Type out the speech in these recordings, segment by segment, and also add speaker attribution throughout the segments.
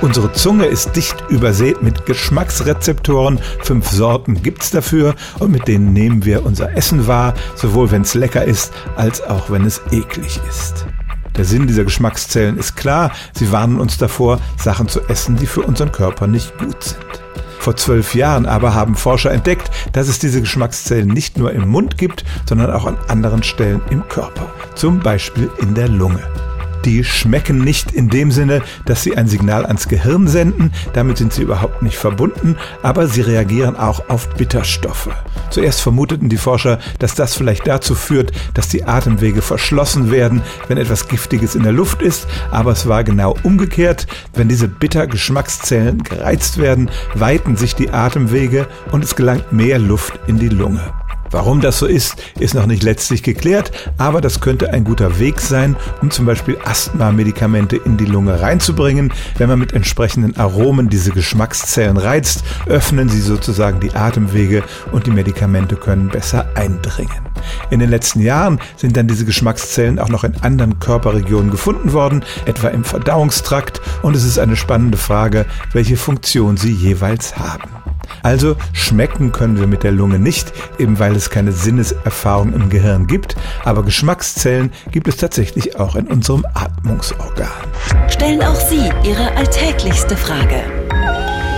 Speaker 1: Unsere Zunge ist dicht übersät mit Geschmacksrezeptoren. Fünf Sorten gibt's dafür und mit denen nehmen wir unser Essen wahr, sowohl wenn es lecker ist, als auch wenn es eklig ist. Der Sinn dieser Geschmackszellen ist klar. Sie warnen uns davor, Sachen zu essen, die für unseren Körper nicht gut sind. Vor zwölf Jahren aber haben Forscher entdeckt, dass es diese Geschmackszellen nicht nur im Mund gibt, sondern auch an anderen Stellen im Körper, zum Beispiel in der Lunge. Die schmecken nicht in dem Sinne, dass sie ein Signal ans Gehirn senden, damit sind sie überhaupt nicht verbunden, aber sie reagieren auch auf Bitterstoffe. Zuerst vermuteten die Forscher, dass das vielleicht dazu führt, dass die Atemwege verschlossen werden, wenn etwas Giftiges in der Luft ist, aber es war genau umgekehrt. Wenn diese Bittergeschmackszellen gereizt werden, weiten sich die Atemwege und es gelangt mehr Luft in die Lunge. Warum das so ist, ist noch nicht letztlich geklärt, aber das könnte ein guter Weg sein, um zum Beispiel Asthma-Medikamente in die Lunge reinzubringen. Wenn man mit entsprechenden Aromen diese Geschmackszellen reizt, öffnen sie sozusagen die Atemwege und die Medikamente können besser eindringen. In den letzten Jahren sind dann diese Geschmackszellen auch noch in anderen Körperregionen gefunden worden, etwa im Verdauungstrakt, und es ist eine spannende Frage, welche Funktion sie jeweils haben. Also schmecken können wir mit der Lunge nicht, eben weil es keine Sinneserfahrung im Gehirn gibt, aber Geschmackszellen gibt es tatsächlich auch in unserem Atmungsorgan.
Speaker 2: Stellen auch Sie Ihre alltäglichste Frage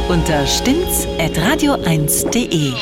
Speaker 2: unter stimmtz.radio1.de.